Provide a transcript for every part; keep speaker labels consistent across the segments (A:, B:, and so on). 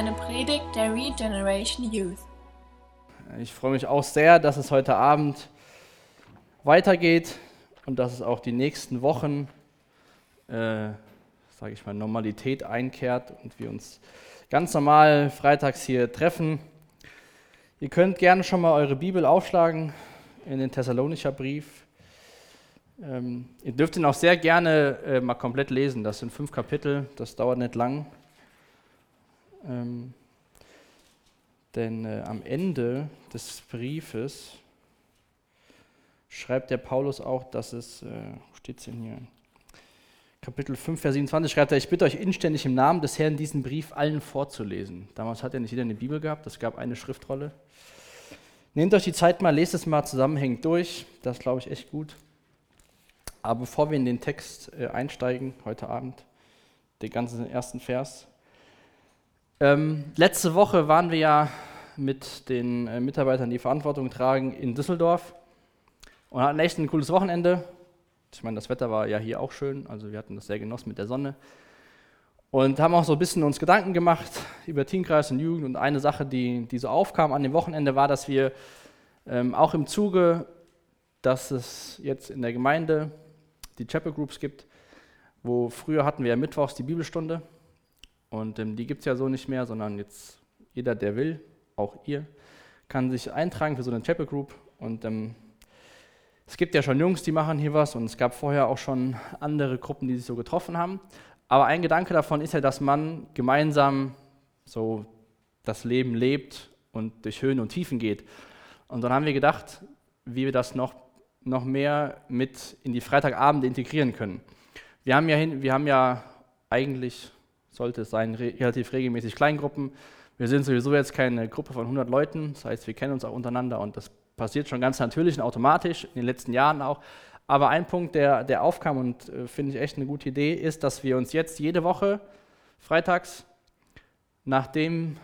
A: eine Predigt der Regeneration Youth.
B: Ich freue mich auch sehr, dass es heute Abend weitergeht und dass es auch die nächsten Wochen, äh, sage ich mal, Normalität einkehrt und wir uns ganz normal freitags hier treffen. Ihr könnt gerne schon mal eure Bibel aufschlagen in den Thessalonischer Brief. Ähm, ihr dürft ihn auch sehr gerne äh, mal komplett lesen. Das sind fünf Kapitel, das dauert nicht lang. Ähm, denn äh, am Ende des Briefes schreibt der Paulus auch, dass es, äh, wo steht es denn hier? Kapitel 5, Vers 27 schreibt er, ich bitte euch inständig im Namen des Herrn diesen Brief allen vorzulesen. Damals hat er nicht jeder eine Bibel gehabt, es gab eine Schriftrolle. Nehmt euch die Zeit mal, lest es mal zusammenhängend durch, das glaube ich echt gut. Aber bevor wir in den Text äh, einsteigen, heute Abend, den ganzen ersten Vers. Ähm, letzte Woche waren wir ja mit den äh, Mitarbeitern, die Verantwortung tragen, in Düsseldorf und hatten echt ein cooles Wochenende. Ich meine, das Wetter war ja hier auch schön, also wir hatten das sehr genossen mit der Sonne. Und haben auch so ein bisschen uns Gedanken gemacht über Teamkreis und Jugend. Und eine Sache, die, die so aufkam an dem Wochenende, war, dass wir ähm, auch im Zuge, dass es jetzt in der Gemeinde die Chapel Groups gibt, wo früher hatten wir ja mittwochs die Bibelstunde und ähm, die gibt es ja so nicht mehr, sondern jetzt jeder, der will, auch ihr, kann sich eintragen für so eine Chapel Group und ähm, es gibt ja schon Jungs, die machen hier was und es gab vorher auch schon andere Gruppen, die sich so getroffen haben. Aber ein Gedanke davon ist ja, dass man gemeinsam so das Leben lebt und durch Höhen und Tiefen geht. Und dann haben wir gedacht, wie wir das noch noch mehr mit in die Freitagabende integrieren können. Wir haben ja, hin, wir haben ja eigentlich, sollte es sein, relativ regelmäßig Kleingruppen. Wir sind sowieso jetzt keine Gruppe von 100 Leuten, das heißt, wir kennen uns auch untereinander und das passiert schon ganz natürlich und automatisch, in den letzten Jahren auch. Aber ein Punkt, der, der aufkam und äh, finde ich echt eine gute Idee, ist, dass wir uns jetzt jede Woche freitags, nachdem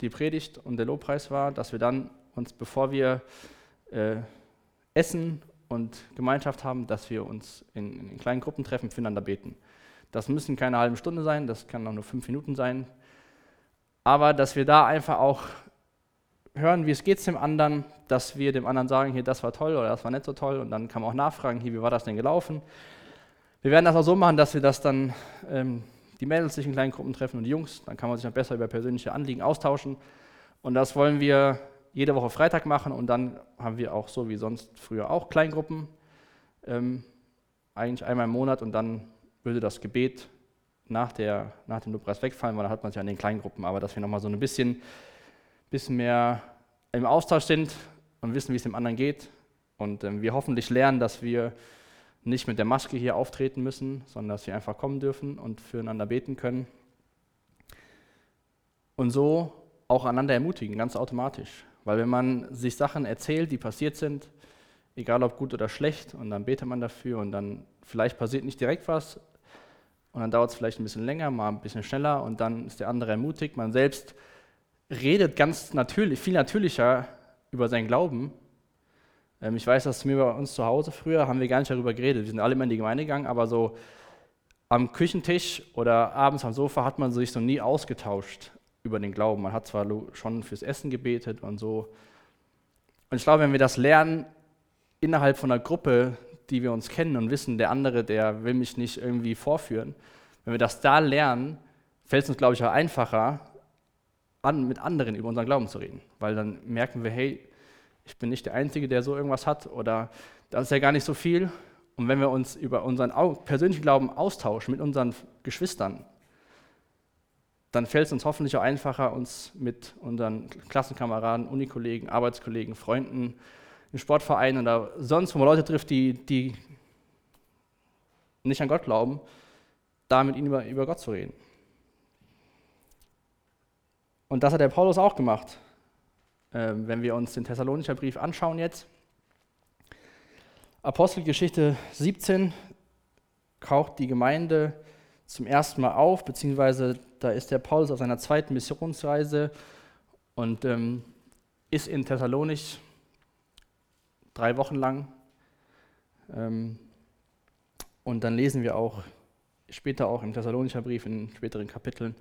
B: die Predigt und der Lobpreis war, dass wir dann uns, bevor wir äh, Essen und Gemeinschaft haben, dass wir uns in, in kleinen Gruppen treffen, füreinander beten. Das müssen keine halben Stunde sein, das kann auch nur fünf Minuten sein. Aber dass wir da einfach auch hören, wie es geht dem anderen, dass wir dem anderen sagen, hier, das war toll oder das war nicht so toll und dann kann man auch nachfragen, hier, wie war das denn gelaufen. Wir werden das auch so machen, dass wir das dann, ähm, die Mädels sich in kleinen Gruppen treffen und die Jungs, dann kann man sich dann besser über persönliche Anliegen austauschen. Und das wollen wir jede Woche Freitag machen und dann haben wir auch so wie sonst früher auch Kleingruppen, ähm, eigentlich einmal im Monat und dann würde das Gebet nach, der, nach dem Lobpreis wegfallen, weil dann hat man sich an den Kleingruppen, aber dass wir nochmal so ein bisschen, bisschen mehr im Austausch sind und wissen, wie es dem anderen geht und ähm, wir hoffentlich lernen, dass wir nicht mit der Maske hier auftreten müssen, sondern dass wir einfach kommen dürfen und füreinander beten können. Und so auch einander ermutigen, ganz automatisch. Weil wenn man sich Sachen erzählt, die passiert sind, egal ob gut oder schlecht, und dann betet man dafür und dann vielleicht passiert nicht direkt was und dann dauert es vielleicht ein bisschen länger, mal ein bisschen schneller und dann ist der andere ermutigt. Man selbst redet ganz natürlich, viel natürlicher über seinen Glauben. Ähm, ich weiß, dass mir bei uns zu Hause früher haben wir gar nicht darüber geredet. Wir sind alle immer in die Gemeinde gegangen, aber so am Küchentisch oder abends am Sofa hat man sich so nie ausgetauscht über den Glauben. Man hat zwar schon fürs Essen gebetet und so. Und ich glaube, wenn wir das lernen innerhalb von einer Gruppe, die wir uns kennen und wissen, der andere, der will mich nicht irgendwie vorführen, wenn wir das da lernen, fällt es uns, glaube ich, auch einfacher, an, mit anderen über unseren Glauben zu reden. Weil dann merken wir, hey, ich bin nicht der Einzige, der so irgendwas hat oder das ist ja gar nicht so viel. Und wenn wir uns über unseren persönlichen Glauben austauschen mit unseren Geschwistern, dann fällt es uns hoffentlich auch einfacher, uns mit unseren Klassenkameraden, Unikollegen, Arbeitskollegen, Freunden, im Sportverein oder sonst, wo man Leute trifft, die, die nicht an Gott glauben, da mit ihnen über, über Gott zu reden. Und das hat der Paulus auch gemacht. Ähm, wenn wir uns den Thessalonischer Brief anschauen jetzt. Apostelgeschichte 17 kauft die Gemeinde zum ersten Mal auf, beziehungsweise da ist der Paulus auf seiner zweiten Missionsreise und ähm, ist in Thessalonich drei Wochen lang. Ähm, und dann lesen wir auch später auch im Thessalonischer Brief in späteren Kapiteln,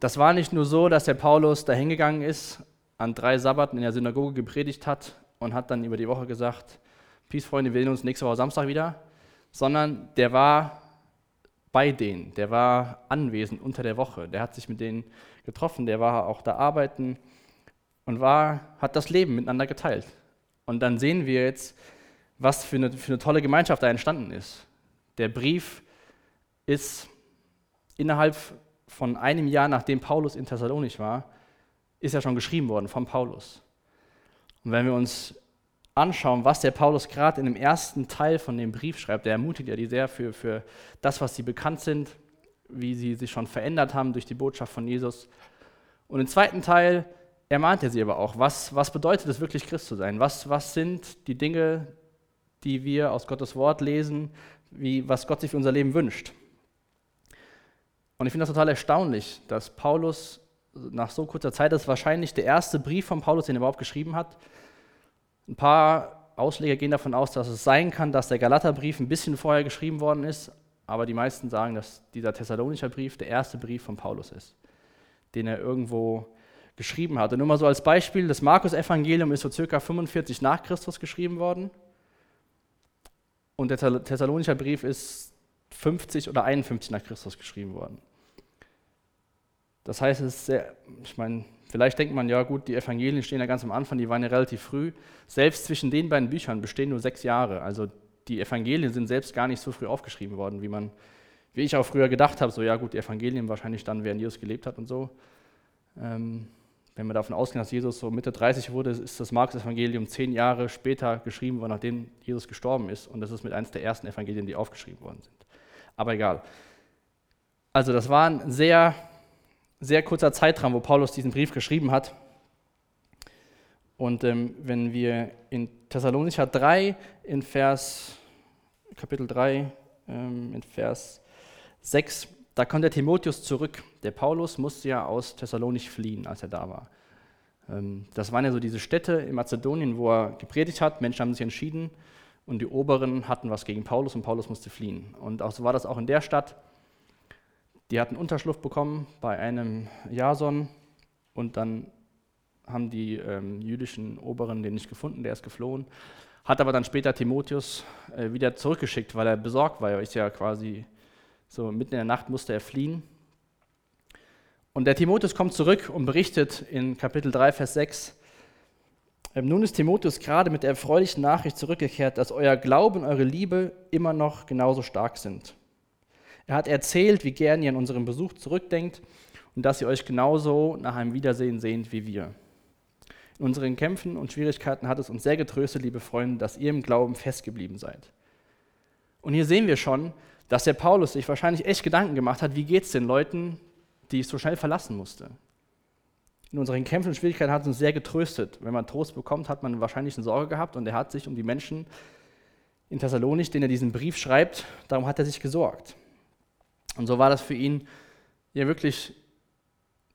B: das war nicht nur so, dass der Paulus da hingegangen ist, an drei Sabbaten in der Synagoge gepredigt hat und hat dann über die Woche gesagt, Peace, Freunde, wir sehen uns nächste Woche Samstag wieder, sondern der war bei denen, der war anwesend unter der Woche, der hat sich mit denen getroffen, der war auch da arbeiten und war, hat das Leben miteinander geteilt. Und dann sehen wir jetzt, was für eine, für eine tolle Gemeinschaft da entstanden ist. Der Brief ist innerhalb von einem Jahr, nachdem Paulus in Thessalonich war, ist ja schon geschrieben worden von Paulus. Und wenn wir uns anschauen, was der Paulus gerade in dem ersten Teil von dem Brief schreibt, der ermutigt ja die sehr für, für das, was sie bekannt sind, wie sie sich schon verändert haben durch die Botschaft von Jesus. Und im zweiten Teil er sie aber auch, was, was bedeutet es wirklich, Christ zu sein? Was, was sind die Dinge, die wir aus Gottes Wort lesen, wie, was Gott sich für unser Leben wünscht? Und ich finde das total erstaunlich, dass Paulus nach so kurzer Zeit, das ist wahrscheinlich der erste Brief von Paulus, den er überhaupt geschrieben hat. Ein paar Ausleger gehen davon aus, dass es sein kann, dass der Galaterbrief ein bisschen vorher geschrieben worden ist, aber die meisten sagen, dass dieser Thessalonischer Brief der erste Brief von Paulus ist, den er irgendwo geschrieben hat. Und nur mal so als Beispiel, das Markus-Evangelium ist so circa 45 nach Christus geschrieben worden und der Thessalonischer Brief ist 50 oder 51 nach Christus geschrieben worden. Das heißt, es ist sehr, ich meine, vielleicht denkt man, ja gut, die Evangelien stehen ja ganz am Anfang, die waren ja relativ früh. Selbst zwischen den beiden Büchern bestehen nur sechs Jahre. Also die Evangelien sind selbst gar nicht so früh aufgeschrieben worden, wie man, wie ich auch früher gedacht habe, so ja gut, die Evangelien wahrscheinlich dann, während Jesus gelebt hat und so. Ähm, wenn wir davon ausgehen, dass Jesus so Mitte 30 wurde, ist das Markus-Evangelium zehn Jahre später geschrieben worden, nachdem Jesus gestorben ist. Und das ist mit eines der ersten Evangelien, die aufgeschrieben worden sind. Aber egal. Also das war ein sehr sehr kurzer Zeitraum, wo Paulus diesen Brief geschrieben hat. Und ähm, wenn wir in Thessalonicher 3, in Vers, Kapitel 3, ähm, in Vers 6, da kommt der Timotheus zurück. Der Paulus musste ja aus Thessalonich fliehen, als er da war. Ähm, das waren ja so diese Städte in Mazedonien, wo er gepredigt hat. Menschen haben sich entschieden und die Oberen hatten was gegen Paulus und Paulus musste fliehen. Und auch so war das auch in der Stadt. Die hatten Unterschlupf bekommen bei einem Jason und dann haben die ähm, jüdischen Oberen den nicht gefunden, der ist geflohen. Hat aber dann später Timotheus äh, wieder zurückgeschickt, weil er besorgt war. Er ist ja quasi so mitten in der Nacht musste er fliehen. Und der Timotheus kommt zurück und berichtet in Kapitel 3, Vers 6, ähm, nun ist Timotheus gerade mit der erfreulichen Nachricht zurückgekehrt, dass euer Glaube und eure Liebe immer noch genauso stark sind. Er hat erzählt, wie gern ihr an unseren Besuch zurückdenkt und dass ihr euch genauso nach einem Wiedersehen sehnt wie wir. In unseren Kämpfen und Schwierigkeiten hat es uns sehr getröstet, liebe Freunde, dass ihr im Glauben festgeblieben seid. Und hier sehen wir schon, dass der Paulus sich wahrscheinlich echt Gedanken gemacht hat, wie geht es den Leuten, die ich so schnell verlassen musste. In unseren Kämpfen und Schwierigkeiten hat es uns sehr getröstet. Wenn man Trost bekommt, hat man wahrscheinlich eine Sorge gehabt und er hat sich um die Menschen in Thessalonich, denen er diesen Brief schreibt, darum hat er sich gesorgt. Und so war das für ihn ja wirklich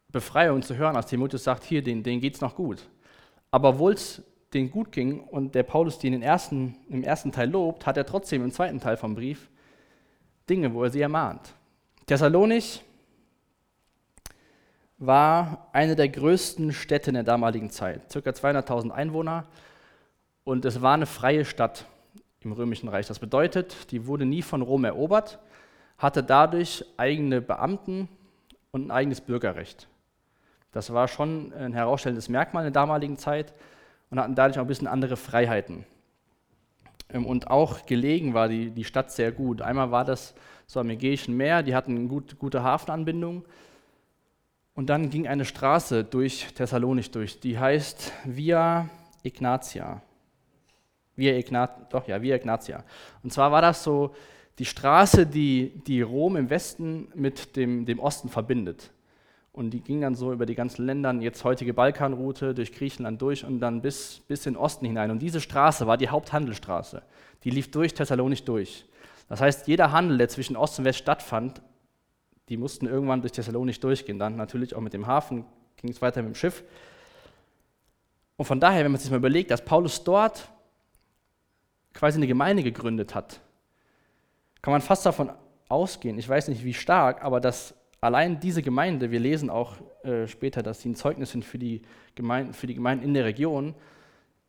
B: Befreiung zu hören, als Timotheus sagt, hier, denen, denen geht es noch gut. Aber obwohl es denen gut ging und der Paulus den ersten, im ersten Teil lobt, hat er trotzdem im zweiten Teil vom Brief Dinge, wo er sie ermahnt. Thessalonich war eine der größten Städte in der damaligen Zeit, ca. 200.000 Einwohner und es war eine freie Stadt im Römischen Reich. Das bedeutet, die wurde nie von Rom erobert, hatte dadurch eigene Beamten und ein eigenes Bürgerrecht. Das war schon ein herausstellendes Merkmal in der damaligen Zeit und hatten dadurch auch ein bisschen andere Freiheiten. Ähm, und auch gelegen war die, die Stadt sehr gut. Einmal war das so am Ägäischen Meer, die hatten gut, gute Hafenanbindung. Und dann ging eine Straße durch Thessalonich durch, die heißt Via Ignatia. Via Ignat, doch, ja, Via Ignatia. Und zwar war das so die Straße, die, die Rom im Westen mit dem, dem Osten verbindet. Und die ging dann so über die ganzen Länder, jetzt heutige Balkanroute, durch Griechenland durch und dann bis, bis in den Osten hinein. Und diese Straße war die Haupthandelsstraße. Die lief durch Thessalonich durch. Das heißt, jeder Handel, der zwischen Ost und West stattfand, die mussten irgendwann durch Thessalonich durchgehen. Dann natürlich auch mit dem Hafen ging es weiter mit dem Schiff. Und von daher, wenn man sich mal überlegt, dass Paulus dort quasi eine Gemeinde gegründet hat, kann man fast davon ausgehen, ich weiß nicht wie stark, aber dass allein diese Gemeinde, wir lesen auch äh, später, dass sie ein Zeugnis sind für die, Gemeinden, für die Gemeinden in der Region,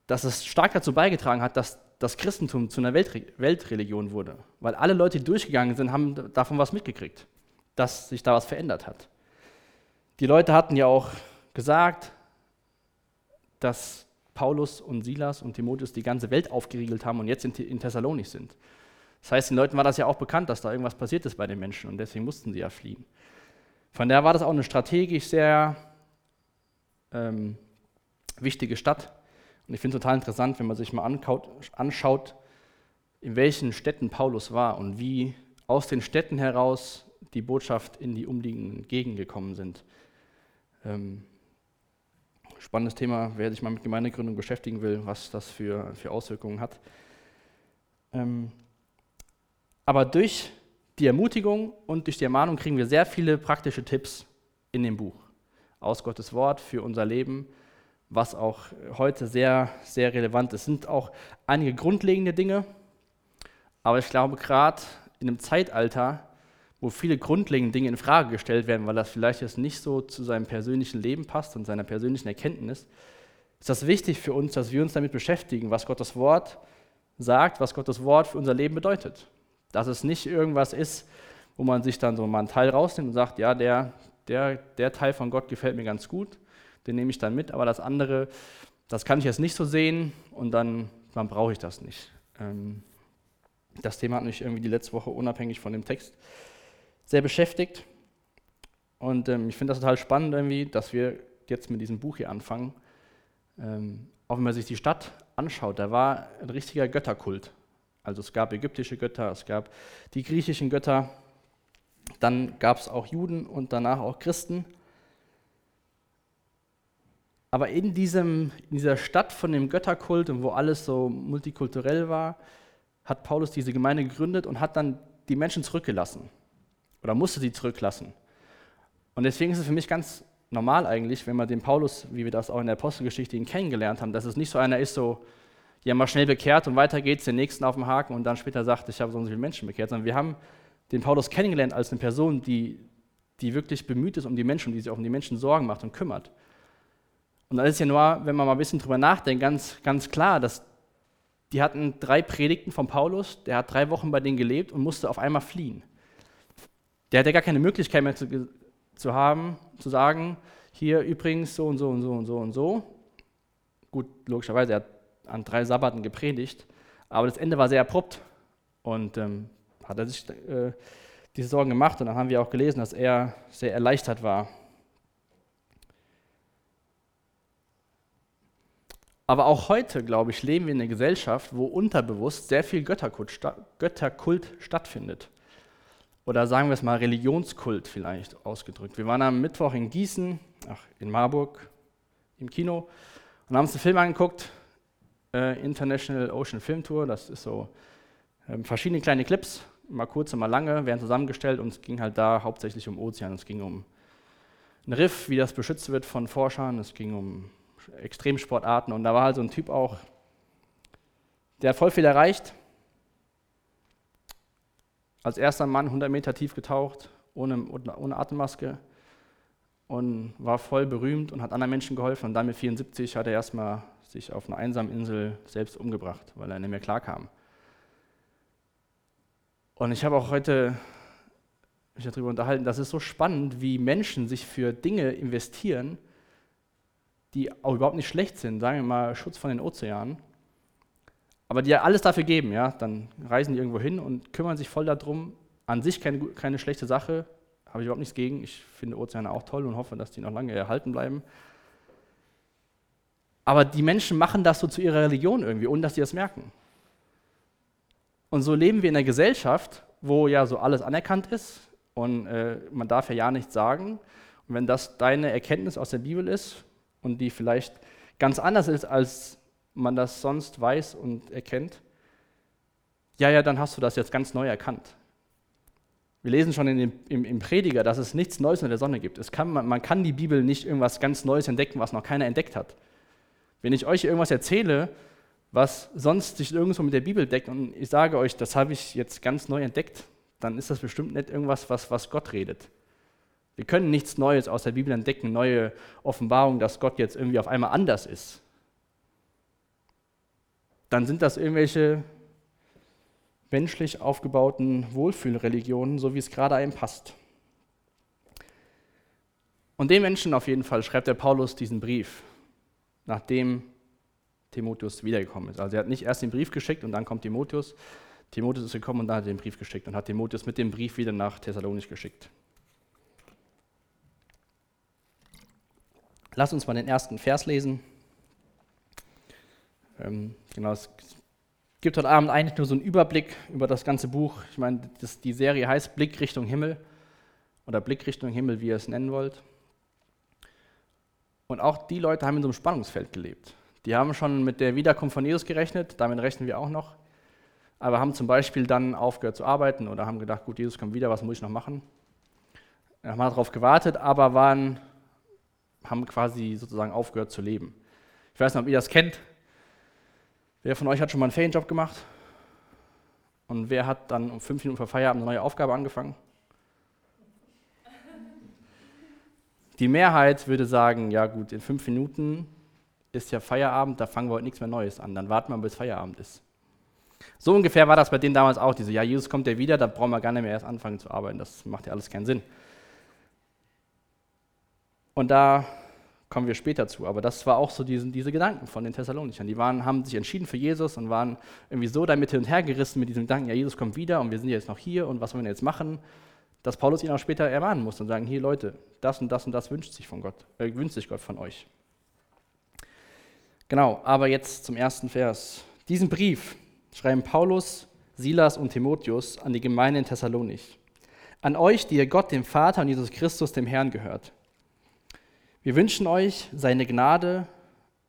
B: dass es stark dazu beigetragen hat, dass das Christentum zu einer Weltre Weltreligion wurde. Weil alle Leute, die durchgegangen sind, haben davon was mitgekriegt, dass sich da was verändert hat. Die Leute hatten ja auch gesagt, dass Paulus und Silas und Timotheus die ganze Welt aufgeriegelt haben und jetzt in, Thessalonik sind. Das heißt, den Leuten war das ja auch bekannt, dass da irgendwas passiert ist bei den Menschen und deswegen mussten sie ja fliehen. Von daher war das auch eine strategisch sehr ähm, wichtige Stadt. Und ich finde es total interessant, wenn man sich mal anschaut, in welchen Städten Paulus war und wie aus den Städten heraus die Botschaft in die umliegenden Gegenden gekommen sind. Ähm, spannendes Thema, wer sich mal mit Gemeindegründung beschäftigen will, was das für, für Auswirkungen hat. Ähm, aber durch die Ermutigung und durch die Ermahnung kriegen wir sehr viele praktische Tipps in dem Buch aus Gottes Wort für unser Leben, was auch heute sehr, sehr relevant ist. Es sind auch einige grundlegende Dinge, aber ich glaube, gerade in einem Zeitalter, wo viele grundlegende Dinge in Frage gestellt werden, weil das vielleicht jetzt nicht so zu seinem persönlichen Leben passt und seiner persönlichen Erkenntnis, ist das wichtig für uns, dass wir uns damit beschäftigen, was Gottes Wort sagt, was Gottes Wort für unser Leben bedeutet. Dass es nicht irgendwas ist, wo man sich dann so mal einen Teil rausnimmt und sagt, ja, der, der, der Teil von Gott gefällt mir ganz gut, den nehme ich dann mit, aber das andere, das kann ich jetzt nicht so sehen und dann, dann brauche ich das nicht. Ähm, das Thema hat mich irgendwie die letzte Woche unabhängig von dem Text sehr beschäftigt. Und ähm, ich finde das total spannend irgendwie, dass wir jetzt mit diesem Buch hier anfangen. Ähm, auch wenn man sich die Stadt anschaut, da war ein richtiger Götterkult. Also es gab ägyptische Götter, es gab die griechischen Götter, dann gab es auch Juden und danach auch Christen. Aber in, diesem, in dieser Stadt von dem Götterkult und wo alles so multikulturell war, hat Paulus diese Gemeinde gegründet und hat dann die Menschen zurückgelassen oder musste sie zurücklassen. Und deswegen ist es für mich ganz normal eigentlich, wenn man den Paulus, wie wir das auch in der Apostelgeschichte ihn kennengelernt haben, dass es nicht so einer ist, so, ja, mal schnell bekehrt und weiter geht's, den nächsten auf dem Haken und dann später sagt, ich habe so und so viele Menschen bekehrt, sondern wir haben den Paulus kennengelernt als eine Person, die, die wirklich bemüht ist um die Menschen, die sich auch um die Menschen Sorgen macht und kümmert. Und dann ist ja nur, wenn man mal ein bisschen drüber nachdenkt, ganz, ganz klar, dass die hatten drei Predigten von Paulus, der hat drei Wochen bei denen gelebt und musste auf einmal fliehen. Der hatte gar keine Möglichkeit mehr zu, zu haben, zu sagen, hier übrigens so und so und so und so und so. Gut, logischerweise, er hat an drei Sabbaten gepredigt, aber das Ende war sehr abrupt und ähm, hat er sich äh, diese Sorgen gemacht und dann haben wir auch gelesen, dass er sehr erleichtert war. Aber auch heute, glaube ich, leben wir in einer Gesellschaft, wo unterbewusst sehr viel Götterkult, Götterkult stattfindet oder sagen wir es mal Religionskult vielleicht ausgedrückt. Wir waren am Mittwoch in Gießen, ach, in Marburg, im Kino und haben uns einen Film angeguckt, äh, International Ocean Film Tour. Das ist so äh, verschiedene kleine Clips, mal kurze, mal lange, werden zusammengestellt und es ging halt da hauptsächlich um Ozean. Es ging um ein Riff, wie das beschützt wird von Forschern. Es ging um Extremsportarten und da war halt so ein Typ auch, der hat voll viel erreicht als erster Mann 100 Meter tief getaucht, ohne, ohne Atemmaske und war voll berühmt und hat anderen Menschen geholfen. Und dann mit 74 hat er erstmal sich auf einer einsamen Insel selbst umgebracht, weil er nicht mehr klarkam. Und ich habe auch heute mich darüber unterhalten, das ist so spannend, wie Menschen sich für Dinge investieren, die auch überhaupt nicht schlecht sind, sagen wir mal Schutz von den Ozeanen, aber die ja alles dafür geben, ja, dann reisen die irgendwo hin und kümmern sich voll darum. An sich keine, keine schlechte Sache, habe ich überhaupt nichts gegen. Ich finde Ozeane auch toll und hoffe, dass die noch lange erhalten bleiben. Aber die Menschen machen das so zu ihrer Religion irgendwie, ohne dass sie das merken. Und so leben wir in einer Gesellschaft, wo ja so alles anerkannt ist und äh, man darf ja ja nichts sagen. Und wenn das deine Erkenntnis aus der Bibel ist und die vielleicht ganz anders ist als man das sonst weiß und erkennt, ja, ja, dann hast du das jetzt ganz neu erkannt. Wir lesen schon in dem, im, im, Prediger, dass es nichts Neues unter der Sonne gibt. Es kann, man, man kann die Bibel nicht irgendwas ganz Neues entdecken, was noch keiner entdeckt hat. Wenn ich euch irgendwas erzähle, was sonst sich irgendwo mit der Bibel deckt und ich sage euch, das habe ich jetzt ganz neu entdeckt, dann ist das bestimmt nicht irgendwas, was, was Gott redet. Wir können nichts Neues aus der Bibel entdecken, neue Offenbarungen, dass Gott jetzt irgendwie auf einmal anders ist. Dann sind das irgendwelche menschlich aufgebauten Wohlfühlreligionen, so wie es gerade einem passt. Und den Menschen auf jeden Fall schreibt der Paulus diesen Brief, nachdem Timotheus wiedergekommen ist. Also er hat nicht erst den Brief geschickt und dann kommt Timotheus. Timotheus ist gekommen und dann hat er den Brief geschickt und hat Timotheus mit dem Brief wieder nach Thessalonich geschickt. Lass uns mal den ersten Vers lesen. Ähm, genau, es gibt heute Abend eigentlich nur so einen Überblick über das ganze Buch. Ich meine, das, die Serie heißt Blick Richtung Himmel oder Blick Richtung Himmel, wie ihr es nennen wollt. Und auch die Leute haben in so einem Spannungsfeld gelebt. Die haben schon mit der Wiederkunft von Jesus gerechnet, damit rechnen wir auch noch. Aber haben zum Beispiel dann aufgehört zu arbeiten oder haben gedacht, gut, Jesus kommt wieder, was muss ich noch machen? Haben darauf gewartet, aber waren, haben quasi sozusagen aufgehört zu leben. Ich weiß nicht, ob ihr das kennt. Wer von euch hat schon mal einen Ferienjob gemacht? Und wer hat dann um fünf Minuten vor Feierabend eine neue Aufgabe angefangen? Die Mehrheit würde sagen, ja gut, in fünf Minuten ist ja Feierabend, da fangen wir heute nichts mehr Neues an, dann warten wir, bis Feierabend ist. So ungefähr war das bei denen damals auch, diese, ja, Jesus kommt ja wieder, da brauchen wir gar nicht mehr erst anfangen zu arbeiten, das macht ja alles keinen Sinn. Und da kommen wir später zu, aber das war auch so diese, diese Gedanken von den Thessalonichern. Die waren, haben sich entschieden für Jesus und waren irgendwie so damit hin und her gerissen mit diesem Gedanken, ja, Jesus kommt wieder und wir sind jetzt noch hier und was wollen wir jetzt machen? dass Paulus ihn auch später ermahnen muss und sagen, hier Leute, das und das und das wünscht sich von Gott, äh, wünscht sich Gott von euch. Genau, aber jetzt zum ersten Vers. Diesen Brief schreiben Paulus, Silas und Timotheus an die Gemeinde in Thessalonich. An euch, die ihr Gott, dem Vater und Jesus Christus, dem Herrn gehört. Wir wünschen euch seine Gnade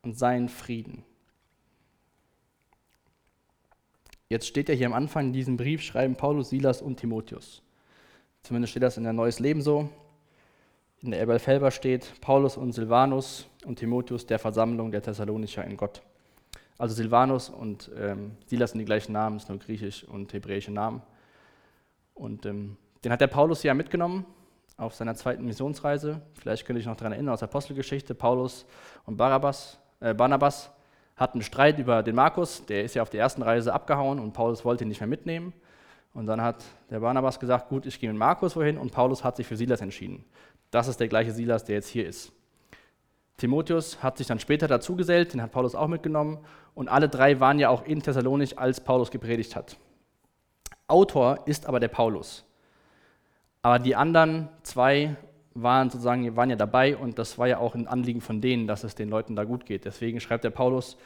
B: und seinen Frieden. Jetzt steht ja hier am Anfang in diesem Brief, schreiben Paulus, Silas und Timotheus. Zumindest steht das in der Neues Leben so. In der Ebel Felber steht Paulus und Silvanus und Timotheus der Versammlung der Thessalonicher in Gott. Also Silvanus und ähm, Silas sind die gleichen Namen, ist nur griechisch und hebräische Namen. Und ähm, den hat der Paulus ja mitgenommen auf seiner zweiten Missionsreise. Vielleicht könnt ihr euch noch daran erinnern aus der Apostelgeschichte. Paulus und Barabbas, äh, Barnabas hatten Streit über den Markus. Der ist ja auf der ersten Reise abgehauen und Paulus wollte ihn nicht mehr mitnehmen. Und dann hat der Barnabas gesagt, gut, ich gehe mit Markus wohin und Paulus hat sich für Silas entschieden. Das ist der gleiche Silas, der jetzt hier ist. Timotheus hat sich dann später dazugesellt, den hat Paulus auch mitgenommen und alle drei waren ja auch in Thessalonich, als Paulus gepredigt hat. Autor ist aber der Paulus. Aber die anderen zwei waren sozusagen waren ja dabei und das war ja auch ein Anliegen von denen, dass es den Leuten da gut geht. Deswegen schreibt der Paulus,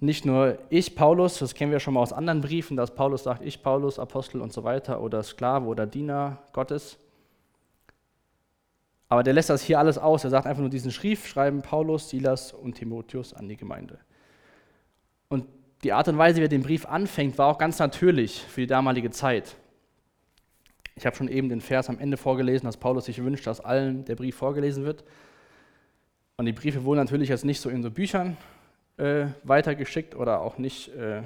B: nicht nur ich, Paulus, das kennen wir schon mal aus anderen Briefen, dass Paulus sagt, ich, Paulus, Apostel und so weiter oder Sklave oder Diener Gottes. Aber der lässt das hier alles aus. Er sagt einfach nur diesen Schrift schreiben Paulus, Silas und Timotheus an die Gemeinde. Und die Art und Weise, wie er den Brief anfängt, war auch ganz natürlich für die damalige Zeit. Ich habe schon eben den Vers am Ende vorgelesen, dass Paulus sich wünscht, dass allen der Brief vorgelesen wird. Und die Briefe wurden natürlich jetzt nicht so in so Büchern äh, weitergeschickt oder auch nicht äh,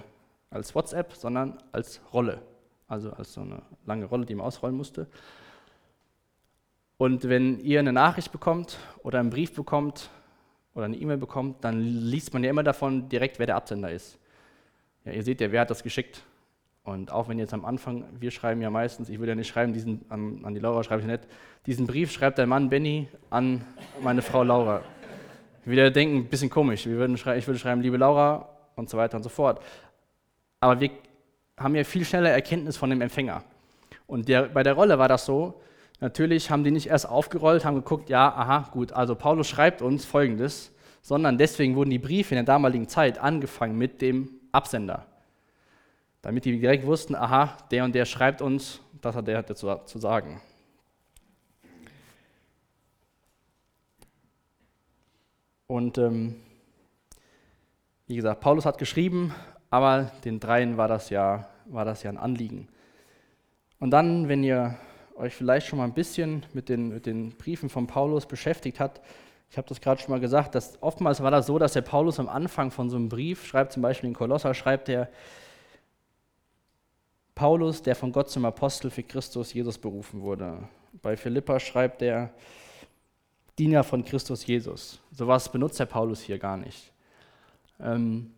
B: als WhatsApp, sondern als Rolle. Also als so eine lange Rolle, die man ausrollen musste. Und wenn ihr eine Nachricht bekommt oder einen Brief bekommt oder eine E-Mail bekommt, dann liest man ja immer davon direkt, wer der Absender ist. Ja, ihr seht ja, wer hat das geschickt. Und auch wenn jetzt am Anfang, wir schreiben ja meistens, ich würde ja nicht schreiben, diesen, an, an die Laura schreibe ich nicht, diesen Brief schreibt der Mann Benny an meine Frau Laura wieder denken, ein bisschen komisch. Wir würden ich würde schreiben, liebe Laura und so weiter und so fort. Aber wir haben ja viel schneller Erkenntnis von dem Empfänger. Und der, bei der Rolle war das so, natürlich haben die nicht erst aufgerollt, haben geguckt, ja, aha, gut, also Paulus schreibt uns Folgendes, sondern deswegen wurden die Briefe in der damaligen Zeit angefangen mit dem Absender. Damit die direkt wussten, aha, der und der schreibt uns, das hat der dazu zu sagen. Und ähm, wie gesagt, Paulus hat geschrieben, aber den dreien war das, ja, war das ja ein Anliegen. Und dann, wenn ihr euch vielleicht schon mal ein bisschen mit den, mit den Briefen von Paulus beschäftigt habt, ich habe das gerade schon mal gesagt, dass oftmals war das so, dass der Paulus am Anfang von so einem Brief schreibt, zum Beispiel in Kolosser, schreibt er, Paulus, der von Gott zum Apostel für Christus Jesus berufen wurde. Bei Philippa schreibt er, Diener von Christus Jesus. Sowas benutzt der Paulus hier gar nicht. Ähm,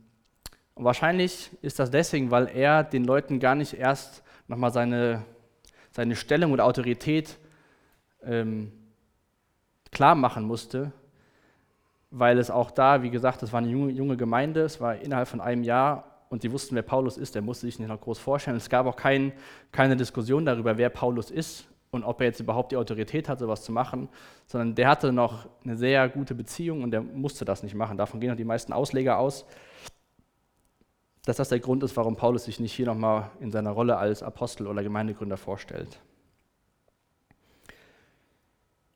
B: wahrscheinlich ist das deswegen, weil er den Leuten gar nicht erst nochmal seine, seine Stellung und Autorität ähm, klar machen musste, weil es auch da, wie gesagt, es war eine junge, junge Gemeinde, es war innerhalb von einem Jahr und sie wussten, wer Paulus ist, der musste sich nicht noch groß vorstellen. Es gab auch kein, keine Diskussion darüber, wer Paulus ist und ob er jetzt überhaupt die Autorität hat, sowas zu machen, sondern der hatte noch eine sehr gute Beziehung und der musste das nicht machen. Davon gehen auch die meisten Ausleger aus, dass das der Grund ist, warum Paulus sich nicht hier nochmal in seiner Rolle als Apostel oder Gemeindegründer vorstellt.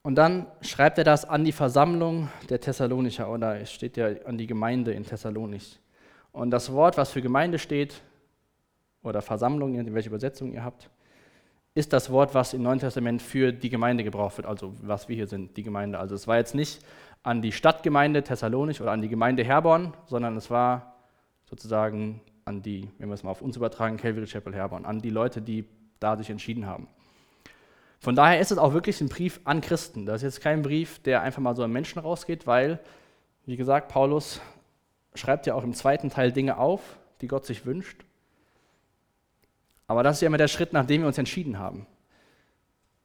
B: Und dann schreibt er das an die Versammlung der Thessalonicher oder es steht ja an die Gemeinde in Thessalonich. Und das Wort, was für Gemeinde steht, oder Versammlung, in welche Übersetzung ihr habt, ist das Wort, was im Neuen Testament für die Gemeinde gebraucht wird, also was wir hier sind, die Gemeinde. Also es war jetzt nicht an die Stadtgemeinde Thessalonich oder an die Gemeinde Herborn, sondern es war sozusagen an die, wenn wir es mal auf uns übertragen, Calvary Chapel Herborn, an die Leute, die da sich entschieden haben. Von daher ist es auch wirklich ein Brief an Christen. Das ist jetzt kein Brief, der einfach mal so an Menschen rausgeht, weil, wie gesagt, Paulus schreibt ja auch im zweiten Teil Dinge auf, die Gott sich wünscht. Aber das ist ja immer der Schritt, nachdem wir uns entschieden haben.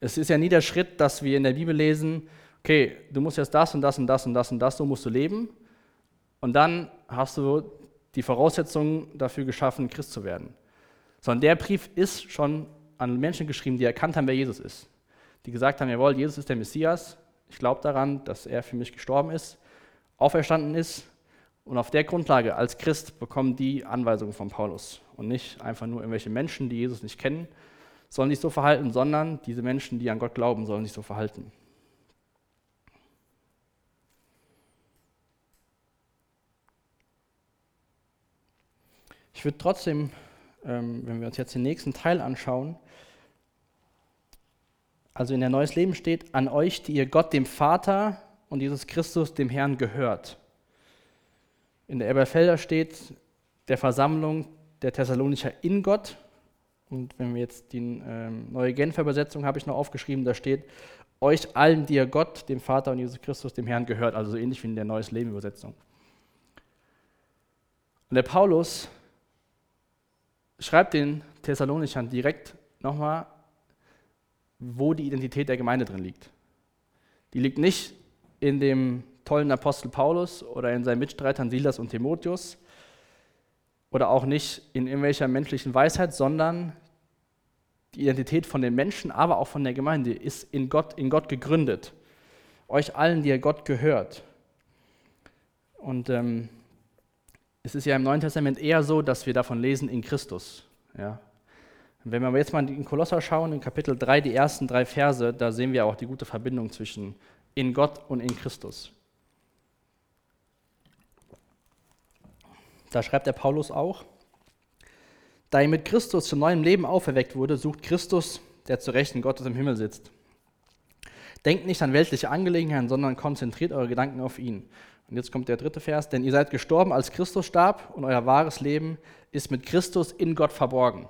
B: Es ist ja nie der Schritt, dass wir in der Bibel lesen, okay, du musst jetzt das und das und das und das und das, so musst du leben. Und dann hast du die Voraussetzungen dafür geschaffen, Christ zu werden. Sondern der Brief ist schon an Menschen geschrieben, die erkannt haben, wer Jesus ist. Die gesagt haben, jawohl, Jesus ist der Messias, ich glaube daran, dass er für mich gestorben ist, auferstanden ist. Und auf der Grundlage als Christ bekommen die Anweisungen von Paulus. Und nicht einfach nur irgendwelche Menschen, die Jesus nicht kennen, sollen sich so verhalten, sondern diese Menschen, die an Gott glauben, sollen sich so verhalten. Ich würde trotzdem, ähm, wenn wir uns jetzt den nächsten Teil anschauen, also in der Neues Leben steht, an euch, die ihr Gott, dem Vater und Jesus Christus, dem Herrn, gehört. In der Eberfelder steht, der Versammlung der Thessalonicher in Gott. Und wenn wir jetzt die ähm, neue Genfer Übersetzung habe ich noch aufgeschrieben, da steht, euch allen, die ihr Gott, dem Vater und Jesus Christus, dem Herrn gehört. Also so ähnlich wie in der Neues Leben Übersetzung. Und der Paulus schreibt den Thessalonichern direkt nochmal wo die Identität der Gemeinde drin liegt. Die liegt nicht in dem tollen Apostel Paulus oder in seinen Mitstreitern Silas und Timotheus oder auch nicht in irgendwelcher menschlichen Weisheit, sondern die Identität von den Menschen, aber auch von der Gemeinde ist in Gott, in Gott gegründet. Euch allen, die ihr Gott gehört. Und ähm, es ist ja im Neuen Testament eher so, dass wir davon lesen in Christus. Ja? wenn wir jetzt mal in Kolosser schauen, in Kapitel 3, die ersten drei Verse, da sehen wir auch die gute Verbindung zwischen in Gott und in Christus. Da schreibt der Paulus auch, da ihr mit Christus zu neuem Leben auferweckt wurde, sucht Christus, der zu Rechten Gottes im Himmel sitzt. Denkt nicht an weltliche Angelegenheiten, sondern konzentriert eure Gedanken auf ihn. Und jetzt kommt der dritte Vers, denn ihr seid gestorben, als Christus starb und euer wahres Leben ist mit Christus in Gott verborgen.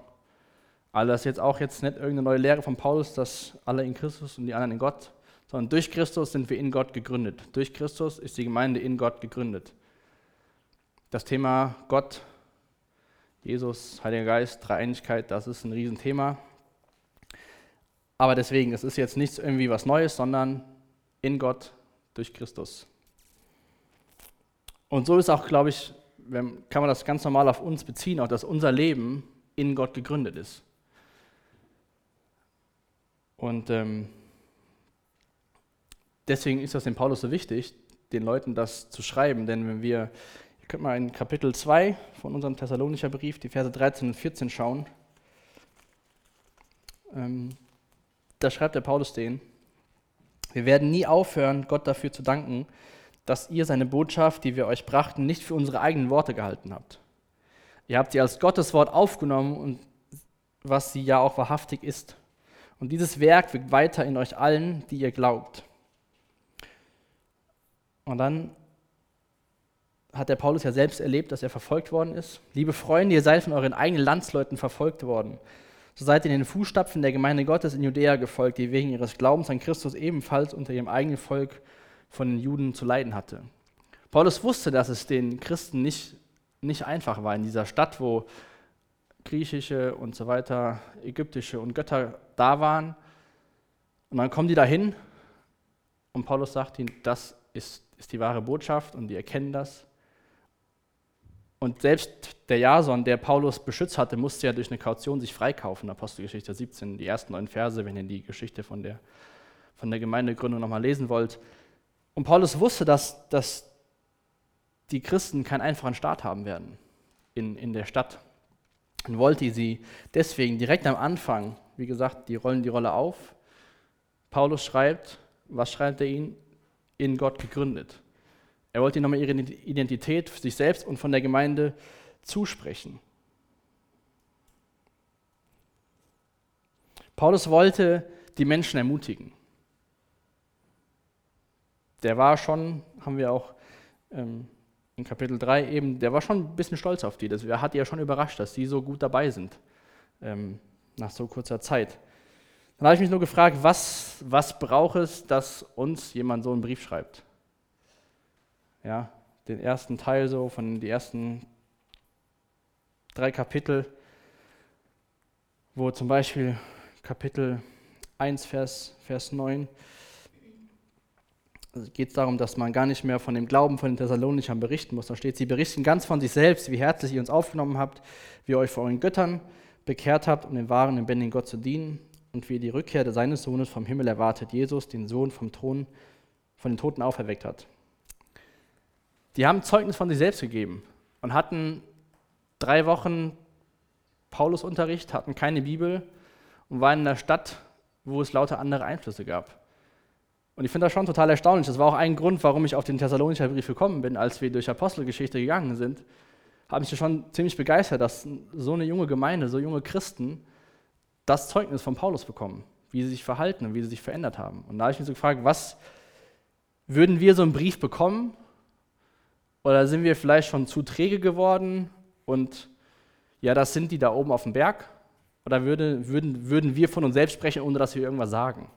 B: Also das ist jetzt auch jetzt nicht irgendeine neue Lehre von Paulus, dass alle in Christus und die anderen in Gott, sondern durch Christus sind wir in Gott gegründet. Durch Christus ist die Gemeinde in Gott gegründet. Das Thema Gott, Jesus, Heiliger Geist, Dreieinigkeit, das ist ein Riesenthema. Aber deswegen, es ist jetzt nichts irgendwie was Neues, sondern in Gott durch Christus. Und so ist auch, glaube ich, kann man das ganz normal auf uns beziehen, auch dass unser Leben in Gott gegründet ist. Und ähm, deswegen ist das dem Paulus so wichtig, den Leuten das zu schreiben. Denn wenn wir, könnt mal in Kapitel 2 von unserem Thessalonischer Brief, die Verse 13 und 14 schauen, ähm, da schreibt der Paulus den, wir werden nie aufhören, Gott dafür zu danken, dass ihr seine Botschaft, die wir euch brachten, nicht für unsere eigenen Worte gehalten habt. Ihr habt sie als Gottes Wort aufgenommen und was sie ja auch wahrhaftig ist. Und dieses Werk wirkt weiter in euch allen, die ihr glaubt. Und dann hat der Paulus ja selbst erlebt, dass er verfolgt worden ist. Liebe Freunde, ihr seid von euren eigenen Landsleuten verfolgt worden. so seid ihr in den Fußstapfen der Gemeinde Gottes in Judäa gefolgt, die wegen ihres Glaubens an Christus ebenfalls unter ihrem eigenen Volk von den Juden zu leiden hatte. Paulus wusste, dass es den Christen nicht, nicht einfach war in dieser Stadt, wo griechische und so weiter, ägyptische und Götter da waren. Und dann kommen die dahin und Paulus sagt ihnen, das ist, ist die wahre Botschaft und die erkennen das. Und selbst der Jason, der Paulus beschützt hatte, musste ja durch eine Kaution sich freikaufen. Apostelgeschichte 17, die ersten neun Verse, wenn ihr die Geschichte von der, von der Gemeindegründung nochmal lesen wollt. Und Paulus wusste, dass, dass die Christen keinen einfachen Start haben werden in, in der Stadt. Und wollte sie deswegen direkt am Anfang, wie gesagt, die rollen die Rolle auf. Paulus schreibt, was schreibt er ihnen? In Gott gegründet. Er wollte ihnen nochmal ihre Identität für sich selbst und von der Gemeinde zusprechen. Paulus wollte die Menschen ermutigen. Der war schon, haben wir auch ähm, in Kapitel 3 eben, der war schon ein bisschen stolz auf die. Das hat ja schon überrascht, dass die so gut dabei sind ähm, nach so kurzer Zeit. Dann habe ich mich nur gefragt, was, was braucht es, dass uns jemand so einen Brief schreibt? Ja, den ersten Teil so von den ersten drei Kapitel, wo zum Beispiel Kapitel 1, Vers, Vers 9 geht es darum, dass man gar nicht mehr von dem Glauben von den Thessalonichern berichten muss. Da steht, sie berichten ganz von sich selbst, wie herzlich ihr uns aufgenommen habt, wie ihr euch vor euren Göttern bekehrt habt, um den wahren und lebendigen Gott zu dienen und wie ihr die Rückkehr seines Sohnes vom Himmel erwartet, Jesus, den Sohn vom Thron, von den Toten auferweckt hat die haben Zeugnis von sich selbst gegeben und hatten drei Wochen Paulusunterricht, hatten keine Bibel und waren in einer Stadt, wo es lauter andere Einflüsse gab. Und ich finde das schon total erstaunlich. Das war auch ein Grund, warum ich auf den Thessalonicher Brief gekommen bin, als wir durch Apostelgeschichte gegangen sind. Habe ich schon ziemlich begeistert, dass so eine junge Gemeinde, so junge Christen das Zeugnis von Paulus bekommen, wie sie sich verhalten und wie sie sich verändert haben. Und da habe ich mich so gefragt, was würden wir so einen Brief bekommen oder sind wir vielleicht schon zu träge geworden und ja, das sind die da oben auf dem Berg? Oder würde, würden, würden wir von uns selbst sprechen, ohne dass wir irgendwas sagen?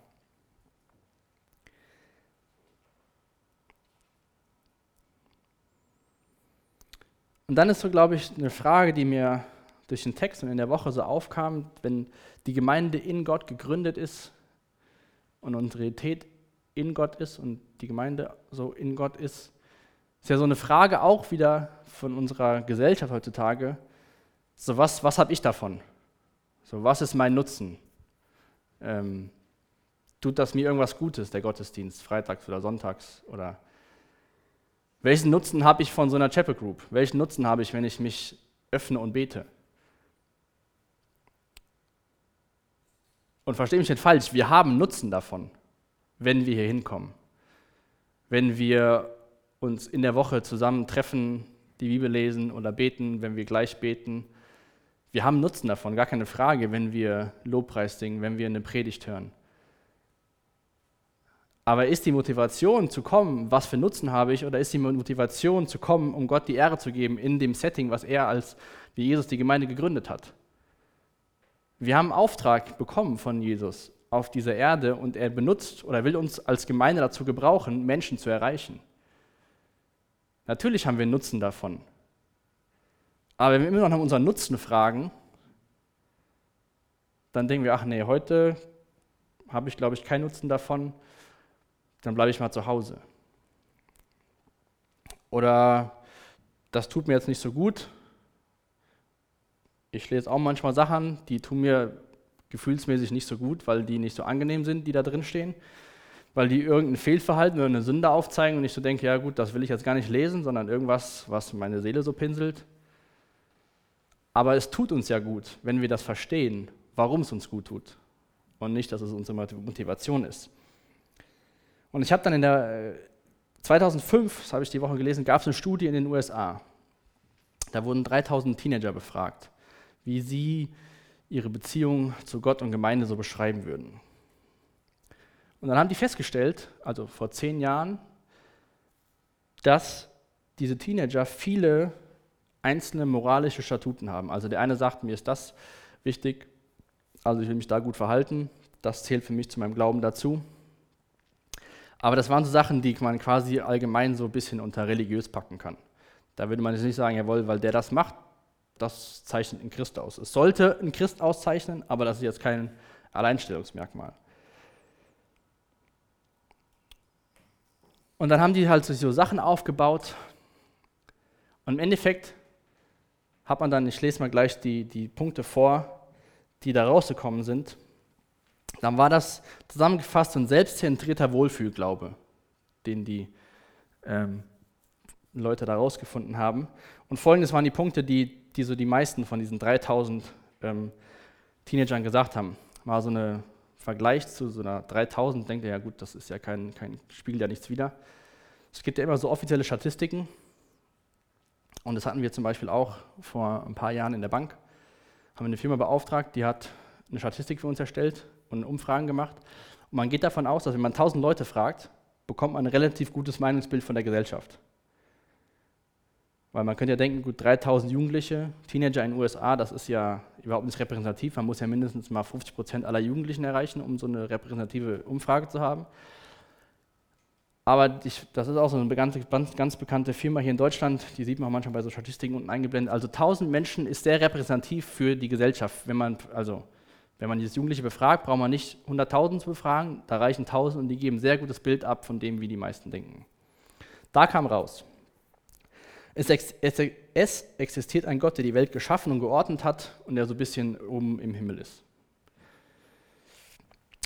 B: Und dann ist so, glaube ich, eine Frage, die mir durch den Text und in der Woche so aufkam, wenn die Gemeinde in Gott gegründet ist und unsere Realität in Gott ist und die Gemeinde so in Gott ist, ist ja so eine Frage auch wieder von unserer Gesellschaft heutzutage. So, was, was habe ich davon? So, was ist mein Nutzen? Ähm, tut das mir irgendwas Gutes, der Gottesdienst, freitags oder sonntags? Oder welchen Nutzen habe ich von so einer Chapel Group? Welchen Nutzen habe ich, wenn ich mich öffne und bete? Und verstehe mich nicht falsch, wir haben Nutzen davon, wenn wir hier hinkommen. Wenn wir uns in der Woche zusammen treffen, die Bibel lesen oder beten, wenn wir gleich beten. Wir haben Nutzen davon, gar keine Frage, wenn wir Lobpreis singen, wenn wir eine Predigt hören. Aber ist die Motivation zu kommen, was für Nutzen habe ich, oder ist die Motivation zu kommen, um Gott die Ehre zu geben in dem Setting, was er als, wie Jesus die Gemeinde gegründet hat? Wir haben Auftrag bekommen von Jesus auf dieser Erde und er benutzt oder will uns als Gemeinde dazu gebrauchen, Menschen zu erreichen. Natürlich haben wir Nutzen davon. Aber wenn wir immer noch nach unseren Nutzen fragen, dann denken wir, ach nee, heute habe ich, glaube ich, keinen Nutzen davon, dann bleibe ich mal zu Hause. Oder das tut mir jetzt nicht so gut. Ich lese auch manchmal Sachen, die tun mir gefühlsmäßig nicht so gut, weil die nicht so angenehm sind, die da drin stehen weil die irgendein Fehlverhalten oder eine Sünde aufzeigen und ich so denke, ja gut, das will ich jetzt gar nicht lesen, sondern irgendwas, was meine Seele so pinselt. Aber es tut uns ja gut, wenn wir das verstehen, warum es uns gut tut und nicht, dass es unsere Motivation ist. Und ich habe dann in der 2005, äh, das habe ich die Woche gelesen, gab es eine Studie in den USA. Da wurden 3000 Teenager befragt, wie sie ihre Beziehung zu Gott und Gemeinde so beschreiben würden. Und dann haben die festgestellt, also vor zehn Jahren, dass diese Teenager viele einzelne moralische Statuten haben. Also der eine sagt, mir ist das wichtig, Also ich will mich da gut verhalten. Das zählt für mich zu meinem Glauben dazu. Aber das waren so Sachen, die man quasi allgemein so ein bisschen unter religiös packen kann. Da würde man jetzt nicht sagen, jawohl, weil der das macht, das zeichnet einen Christ aus. Es sollte einen Christ auszeichnen, aber das ist jetzt kein Alleinstellungsmerkmal. Und dann haben die halt so Sachen aufgebaut. Und im Endeffekt hat man dann, ich lese mal gleich die, die Punkte vor, die da rausgekommen sind. Dann war das zusammengefasst ein selbstzentrierter Wohlfühlglaube, den die ähm, Leute da rausgefunden haben. Und folgendes waren die Punkte, die, die so die meisten von diesen 3000 ähm, Teenagern gesagt haben. Mal so ein Vergleich zu so einer 3000, denkt ihr ja gut, das ist ja kein, kein spiegelt ja nichts wieder. Es gibt ja immer so offizielle Statistiken. Und das hatten wir zum Beispiel auch vor ein paar Jahren in der Bank. Haben wir eine Firma beauftragt, die hat eine Statistik für uns erstellt und Umfragen gemacht. Und man geht davon aus, dass wenn man 1000 Leute fragt, bekommt man ein relativ gutes Meinungsbild von der Gesellschaft. Weil man könnte ja denken, gut, 3000 Jugendliche, Teenager in den USA, das ist ja überhaupt nicht repräsentativ. Man muss ja mindestens mal 50 Prozent aller Jugendlichen erreichen, um so eine repräsentative Umfrage zu haben. Aber ich, das ist auch so eine bekannte, ganz bekannte Firma hier in Deutschland, die sieht man manchmal bei so Statistiken unten eingeblendet. Also 1000 Menschen ist sehr repräsentativ für die Gesellschaft. Wenn man, also, wenn man dieses Jugendliche befragt, braucht man nicht 100.000 zu befragen, da reichen 1000 und die geben ein sehr gutes Bild ab von dem, wie die meisten denken. Da kam raus, es, es, existiert ein Gott, der die Welt geschaffen und geordnet hat und der so ein bisschen oben im Himmel ist.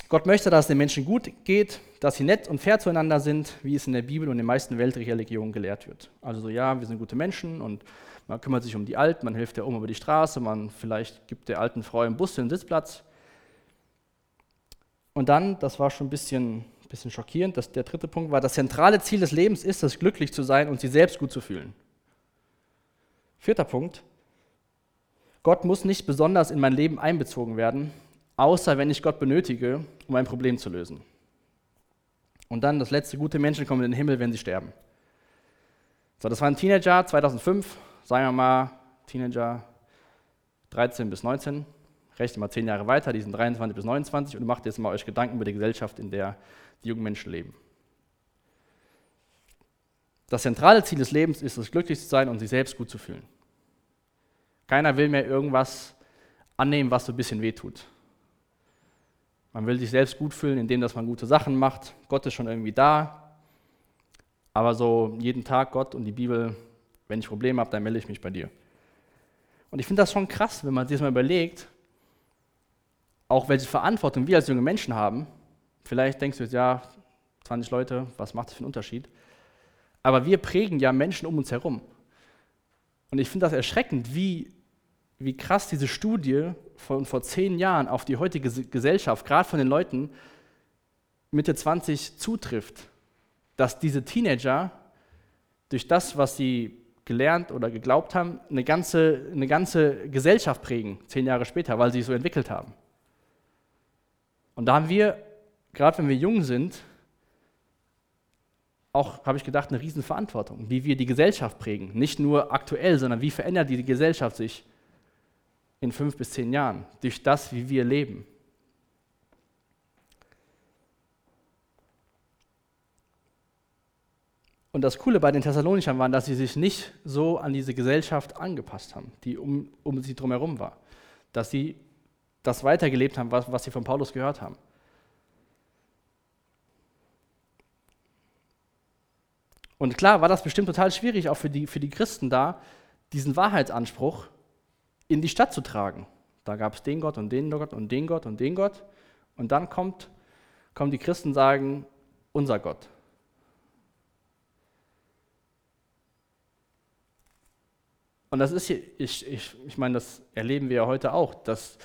B: Gott möchte, dass es den Menschen gut geht, dass sie nett und fair zueinander sind, wie es in der Bibel und den meisten Weltreligionen gelehrt wird. Also so, ja, wir sind gute Menschen und man kümmert sich um die Alten, man hilft der Oma über die Straße, man vielleicht gibt der alten Frau im Bus den Sitzplatz. Und dann, das war schon ein bisschen, bisschen schockierend, das, der dritte Punkt war, das zentrale Ziel des Lebens ist es, glücklich zu sein und sich selbst gut zu fühlen. Vierter Punkt. Gott muss nicht besonders in mein Leben einbezogen werden, außer wenn ich Gott benötige, um ein Problem zu lösen. Und dann das letzte, gute Menschen kommen in den Himmel, wenn sie sterben. So, das war ein Teenager 2005, sagen wir mal Teenager 13 bis 19. Rechne mal zehn Jahre weiter, die sind 23 bis 29 und macht jetzt mal euch Gedanken über die Gesellschaft, in der die jungen Menschen leben. Das zentrale Ziel des Lebens ist es, glücklich zu sein und sich selbst gut zu fühlen. Keiner will mehr irgendwas annehmen, was so ein bisschen wehtut. Man will sich selbst gut fühlen, indem dass man gute Sachen macht. Gott ist schon irgendwie da. Aber so jeden Tag Gott und die Bibel, wenn ich Probleme habe, dann melde ich mich bei dir. Und ich finde das schon krass, wenn man sich das mal überlegt, auch welche Verantwortung wir als junge Menschen haben. Vielleicht denkst du jetzt, ja, 20 Leute, was macht das für einen Unterschied? Aber wir prägen ja Menschen um uns herum. Und ich finde das erschreckend, wie, wie krass diese Studie von vor zehn Jahren auf die heutige Gesellschaft, gerade von den Leuten Mitte 20, zutrifft. Dass diese Teenager durch das, was sie gelernt oder geglaubt haben, eine ganze, eine ganze Gesellschaft prägen, zehn Jahre später, weil sie sich so entwickelt haben. Und da haben wir, gerade wenn wir jung sind, auch, habe ich gedacht, eine Riesenverantwortung, wie wir die Gesellschaft prägen. Nicht nur aktuell, sondern wie verändert die Gesellschaft sich in fünf bis zehn Jahren durch das, wie wir leben. Und das Coole bei den Thessalonichern war, dass sie sich nicht so an diese Gesellschaft angepasst haben, die um, um sie drumherum war. Dass sie das weitergelebt haben, was, was sie von Paulus gehört haben. Und klar war das bestimmt total schwierig, auch für die, für die Christen da, diesen Wahrheitsanspruch in die Stadt zu tragen. Da gab es den Gott und den Gott und den Gott und den Gott. Und dann kommt, kommen die Christen und sagen, unser Gott. Und das ist, hier, ich, ich, ich meine, das erleben wir ja heute auch, dass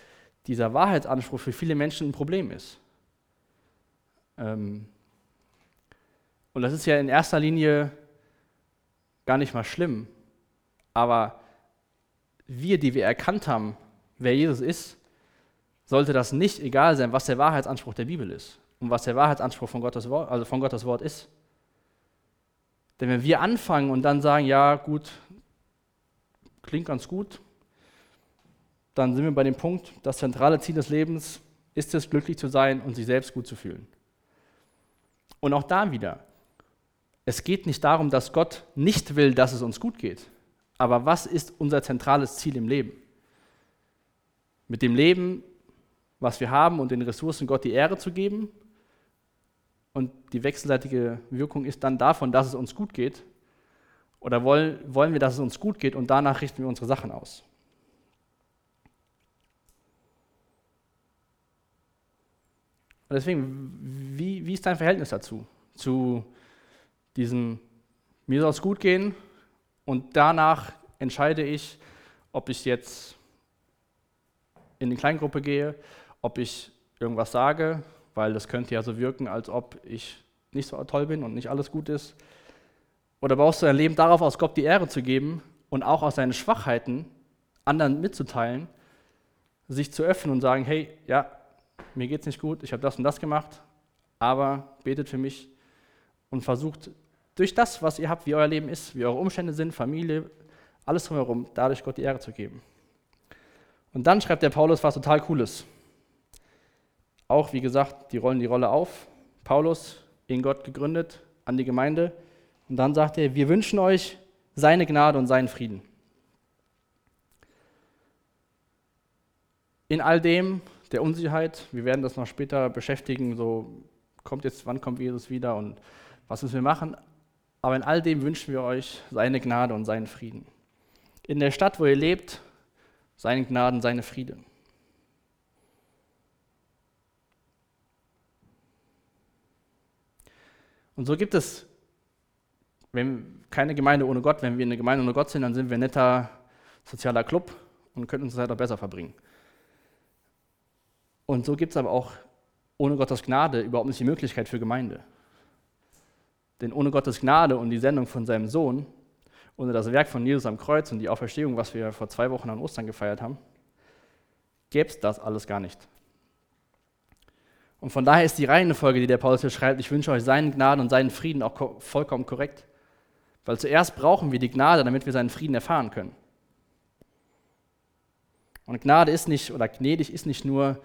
B: dieser Wahrheitsanspruch für viele Menschen ein Problem ist. Ähm, und das ist ja in erster Linie gar nicht mal schlimm. Aber wir, die wir erkannt haben, wer Jesus ist, sollte das nicht egal sein, was der Wahrheitsanspruch der Bibel ist und was der Wahrheitsanspruch von Gottes Wort, also von Gottes Wort ist. Denn wenn wir anfangen und dann sagen, ja gut, klingt ganz gut, dann sind wir bei dem Punkt, das zentrale Ziel des Lebens ist es, glücklich zu sein und sich selbst gut zu fühlen. Und auch da wieder, es geht nicht darum, dass Gott nicht will, dass es uns gut geht. Aber was ist unser zentrales Ziel im Leben? Mit dem Leben, was wir haben und den Ressourcen Gott die Ehre zu geben. Und die wechselseitige Wirkung ist dann davon, dass es uns gut geht. Oder wollen, wir, dass es uns gut geht und danach richten wir unsere Sachen aus? Und deswegen, wie, wie ist dein Verhältnis dazu? Zu diesem, mir soll es gut gehen und danach entscheide ich, ob ich jetzt in die Kleingruppe gehe, ob ich irgendwas sage, weil das könnte ja so wirken, als ob ich nicht so toll bin und nicht alles gut ist. Oder baust du dein Leben darauf aus, Gott die Ehre zu geben und auch aus seinen Schwachheiten anderen mitzuteilen, sich zu öffnen und sagen, hey, ja, mir geht es nicht gut, ich habe das und das gemacht, aber betet für mich und versucht durch das, was ihr habt, wie euer Leben ist, wie eure Umstände sind, Familie, alles drumherum, dadurch Gott die Ehre zu geben. Und dann schreibt der Paulus was total Cooles. Auch, wie gesagt, die rollen die Rolle auf. Paulus, in Gott gegründet, an die Gemeinde. Und dann sagt er, wir wünschen euch seine Gnade und seinen Frieden. In all dem, der Unsicherheit. Wir werden das noch später beschäftigen. So kommt jetzt, wann kommt Jesus wieder und was müssen wir machen? Aber in all dem wünschen wir euch seine Gnade und seinen Frieden. In der Stadt, wo ihr lebt, seine Gnaden, seine Friede. Und so gibt es wenn keine Gemeinde ohne Gott. Wenn wir eine Gemeinde ohne Gott sind, dann sind wir ein netter sozialer Club und können unsere Zeit auch besser verbringen. Und so gibt es aber auch ohne Gottes Gnade überhaupt nicht die Möglichkeit für Gemeinde. Denn ohne Gottes Gnade und die Sendung von seinem Sohn, ohne das Werk von Jesus am Kreuz und die Auferstehung, was wir vor zwei Wochen an Ostern gefeiert haben, gäbe es das alles gar nicht. Und von daher ist die Reihenfolge, die der Paulus hier schreibt, ich wünsche euch seinen Gnaden und seinen Frieden auch vollkommen korrekt. Weil zuerst brauchen wir die Gnade, damit wir seinen Frieden erfahren können. Und Gnade ist nicht, oder gnädig ist nicht nur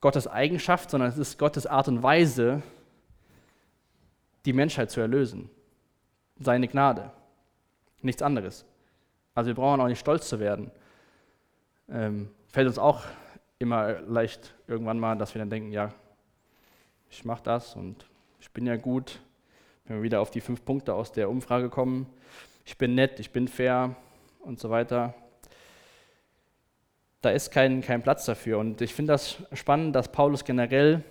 B: Gottes Eigenschaft, sondern es ist Gottes Art und Weise, die Menschheit zu erlösen. Seine Gnade. Nichts anderes. Also wir brauchen auch nicht stolz zu werden. Ähm, fällt uns auch immer leicht irgendwann mal, dass wir dann denken, ja, ich mache das und ich bin ja gut. Wenn wir wieder auf die fünf Punkte aus der Umfrage kommen, ich bin nett, ich bin fair und so weiter da ist kein, kein Platz dafür. Und ich finde das spannend, dass Paulus generell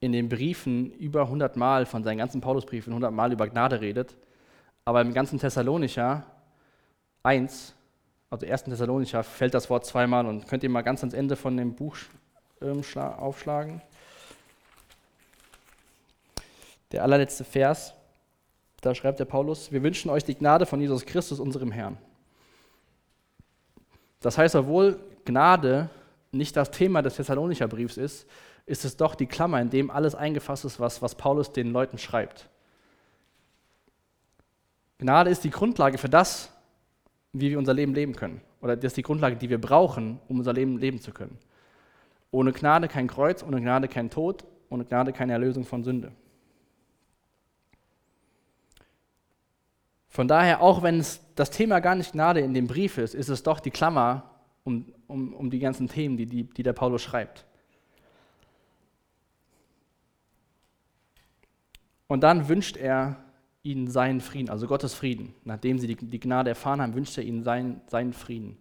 B: in den Briefen über 100 Mal, von seinen ganzen Paulusbriefen 100 Mal über Gnade redet, aber im ganzen Thessalonicher 1, also 1. Thessalonicher, fällt das Wort zweimal und könnt ihr mal ganz ans Ende von dem Buch ähm, aufschlagen. Der allerletzte Vers, da schreibt der Paulus, wir wünschen euch die Gnade von Jesus Christus, unserem Herrn. Das heißt, obwohl Gnade nicht das Thema des Thessalonicher Briefs ist, ist es doch die Klammer, in dem alles eingefasst ist, was, was Paulus den Leuten schreibt. Gnade ist die Grundlage für das, wie wir unser Leben leben können. Oder das ist die Grundlage, die wir brauchen, um unser Leben leben zu können. Ohne Gnade kein Kreuz, ohne Gnade kein Tod, ohne Gnade keine Erlösung von Sünde. Von daher, auch wenn es das Thema gar nicht Gnade in dem Brief ist, ist es doch die Klammer um, um, um die ganzen Themen, die, die, die der Paulus schreibt. Und dann wünscht er ihnen seinen Frieden, also Gottes Frieden. Nachdem sie die, Gnade erfahren haben, wünscht er ihnen seinen, seinen Frieden.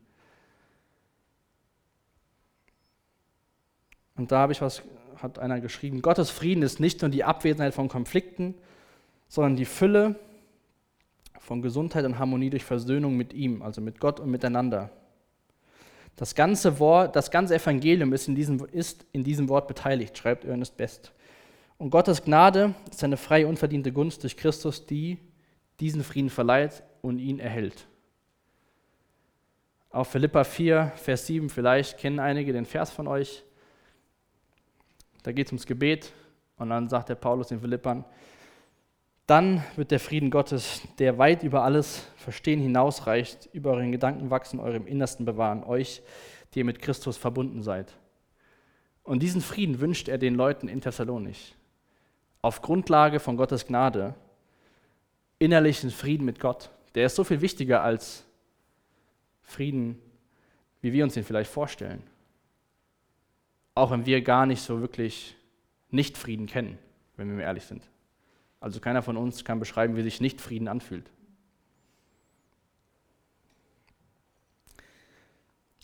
B: Und da habe ich was, hat einer geschrieben, Gottes Frieden ist nicht nur die Abwesenheit von Konflikten, sondern die Fülle von Gesundheit und Harmonie durch Versöhnung mit ihm, also mit Gott und miteinander. Das ganze, Wort, das ganze Evangelium ist in, diesem, ist in diesem Wort beteiligt, schreibt Ernest Best. Und Gottes Gnade ist eine freie, unverdiente Gunst durch Christus, die diesen Frieden verleiht und ihn erhält. Auf Philippa 4, Vers 7, vielleicht kennen einige den Vers von euch. Da geht es ums Gebet und dann sagt der Paulus den Philippern, Dann wird der Frieden Gottes, der weit über alles Verstehen hinausreicht, über euren Gedanken wachsen, eurem Innersten bewahren, euch, die ihr mit Christus verbunden seid. Und diesen Frieden wünscht er den Leuten in Thessalonich. Auf Grundlage von Gottes Gnade, innerlichen Frieden mit Gott. Der ist so viel wichtiger als Frieden, wie wir uns den vielleicht vorstellen. Auch wenn wir gar nicht so wirklich nicht Frieden kennen, wenn wir ehrlich sind. Also keiner von uns kann beschreiben, wie sich nicht Frieden anfühlt.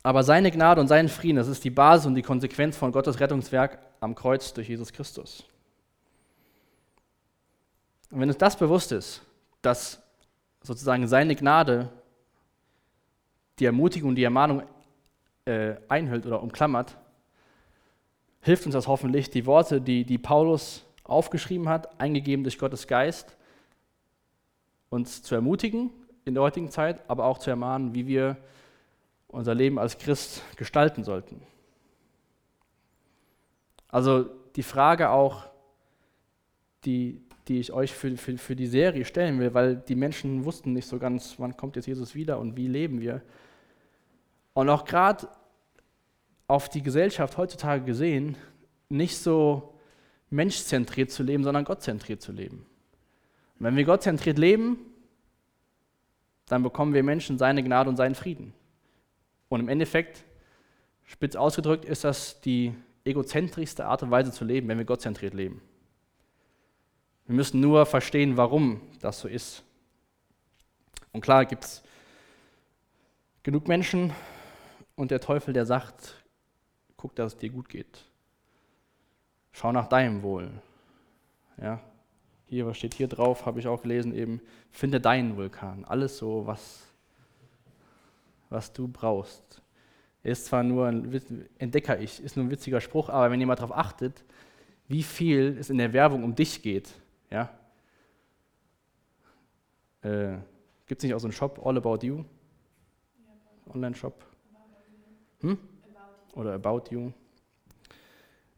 B: Aber seine Gnade und seinen Frieden, das ist die Basis und die Konsequenz von Gottes Rettungswerk am Kreuz durch Jesus Christus. Und wenn uns das bewusst ist, dass sozusagen seine Gnade die Ermutigung die Ermahnung äh, einhüllt oder umklammert, hilft uns das hoffentlich, die Worte, die, die Paulus aufgeschrieben hat, eingegeben durch Gottes Geist, uns zu ermutigen in der heutigen Zeit, aber auch zu ermahnen, wie wir unser Leben als Christ gestalten sollten. Also die Frage auch, die, die ich euch für, für, für die Serie stellen will, weil die Menschen wussten nicht so ganz, wann kommt jetzt Jesus wieder und wie leben wir. Und auch gerade auf die Gesellschaft heutzutage gesehen, nicht so menschzentriert zu leben, sondern gottzentriert zu leben. Und wenn wir gottzentriert leben, dann bekommen wir Menschen seine Gnade und seinen Frieden. Und im Endeffekt, spitz ausgedrückt, ist das die egozentrischste Art und Weise zu leben, wenn wir gottzentriert leben. Wir müssen nur verstehen, warum das so ist. Und klar gibt es genug Menschen und der Teufel, der sagt, guck, dass es dir gut geht. Schau nach deinem Wohl. Ja, hier, was steht hier drauf, habe ich auch gelesen, eben, finde deinen Vulkan. Alles so, was was du brauchst. Ist zwar nur ein Entdecker-Ich, ist nur ein witziger Spruch, aber wenn mal darauf achtet, wie viel es in der Werbung um dich geht, ja, äh, gibt es nicht auch so einen Shop, All About You? Online-Shop? Hm? Oder About You?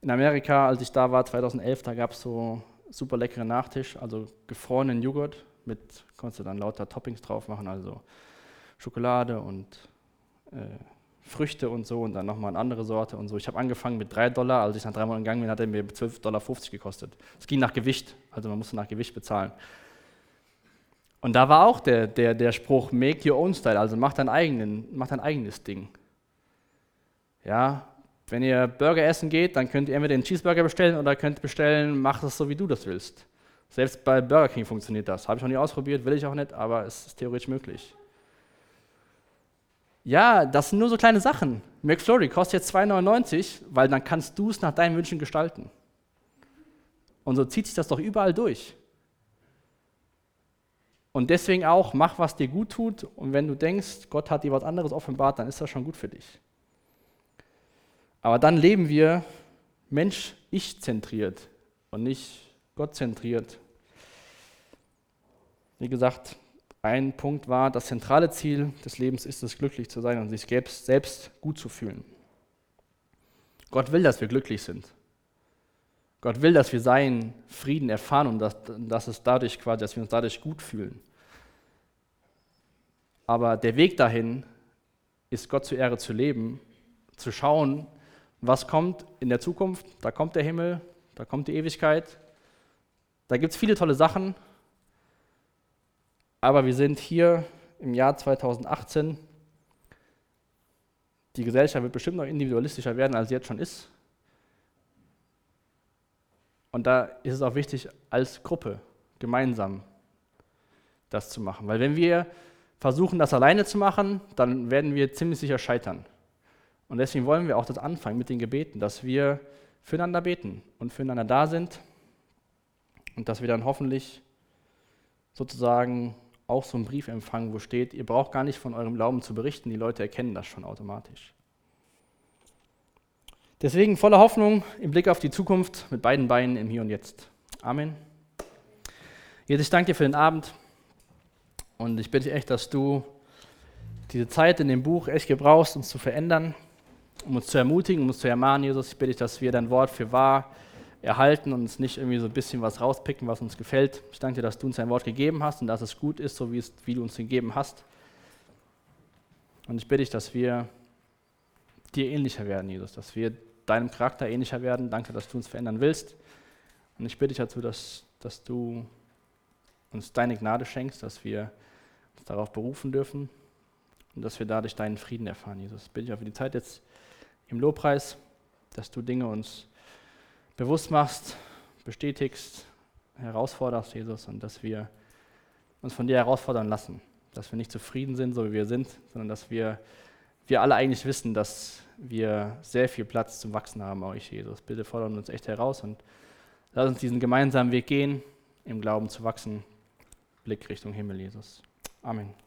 B: In Amerika, als ich da war, 2011, da gab es so super leckeren Nachtisch, also gefrorenen Joghurt mit, konntest du dann lauter Toppings drauf machen, also Schokolade und äh, Früchte und so und dann nochmal eine andere Sorte und so. Ich habe angefangen mit 3 Dollar, als ich nach drei Monaten gegangen bin, hat er mir 12,50 Dollar gekostet. Es ging nach Gewicht, also man musste nach Gewicht bezahlen. Und da war auch der, der, der Spruch, make your own style, also mach dein, eigenen, mach dein eigenes Ding. Ja, wenn ihr Burger essen geht, dann könnt ihr entweder den Cheeseburger bestellen oder könnt bestellen, mach es so, wie du das willst. Selbst bei Burger King funktioniert das. Habe ich noch nie ausprobiert, will ich auch nicht, aber es ist theoretisch möglich. Ja, das sind nur so kleine Sachen. McFlurry kostet jetzt 2,99, weil dann kannst du es nach deinen Wünschen gestalten. Und so zieht sich das doch überall durch. Und deswegen auch, mach, was dir gut tut. Und wenn du denkst, Gott hat dir was anderes offenbart, dann ist das schon gut für dich. Aber dann leben wir Mensch-Ich-zentriert und nicht Gott-zentriert. Wie gesagt, ein Punkt war, das zentrale Ziel des Lebens ist es, glücklich zu sein und sich selbst gut zu fühlen. Gott will, dass wir glücklich sind. Gott will, dass wir seinen Frieden erfahren und dass, dass, es dadurch quasi, dass wir uns dadurch gut fühlen. Aber der Weg dahin ist, Gott zur Ehre zu leben, zu schauen, was kommt in der Zukunft. Da kommt der Himmel, da kommt die Ewigkeit. Da gibt es viele tolle Sachen, aber wir sind hier im Jahr 2018. Die Gesellschaft wird bestimmt noch individualistischer werden, als sie jetzt schon ist. Und da ist es auch wichtig, als Gruppe gemeinsam das zu machen. Weil wenn wir versuchen, das alleine zu machen, dann werden wir ziemlich sicher scheitern. Und deswegen wollen wir auch das anfangen mit den Gebeten, dass wir füreinander beten und füreinander da sind und dass wir dann hoffentlich sozusagen auch so einen Brief empfangen, wo steht, ihr braucht gar nicht von eurem Glauben zu berichten, die Leute erkennen das schon automatisch. Deswegen voller Hoffnung im Blick auf die Zukunft mit beiden Beinen im Hier und Jetzt. Amen. Jesus, ich danke dir für den Abend und ich bitte dich echt, dass du diese Zeit in dem Buch echt gebrauchst, uns zu verändern, um uns zu ermutigen, um uns zu ermahnen, Jesus. Ich bitte dich, dass wir dein Wort für wahr erhalten und uns nicht irgendwie so ein bisschen was rauspicken, was uns gefällt. Ich danke dir, dass du uns ein Wort gegeben hast und dass es gut ist, so wie, es, wie du uns gegeben hast. Und ich bitte dich, dass wir dir ähnlicher werden, Jesus, dass wir deinem Charakter ähnlicher werden. Danke, dass du uns verändern willst. Und ich bitte dich dazu, dass, dass du uns deine Gnade schenkst, dass wir uns darauf berufen dürfen und dass wir dadurch deinen Frieden erfahren, Jesus. Ich bitte dich auch für die Zeit jetzt im Lobpreis, dass du Dinge uns bewusst machst, bestätigst, herausforderst, Jesus, und dass wir uns von dir herausfordern lassen. Dass wir nicht zufrieden sind, so wie wir sind, sondern dass wir, wir alle eigentlich wissen, dass wir sehr viel Platz zum Wachsen haben, euch, Jesus. Bitte fordern uns echt heraus und lass uns diesen gemeinsamen Weg gehen, im Glauben zu wachsen. Blick Richtung Himmel, Jesus. Amen.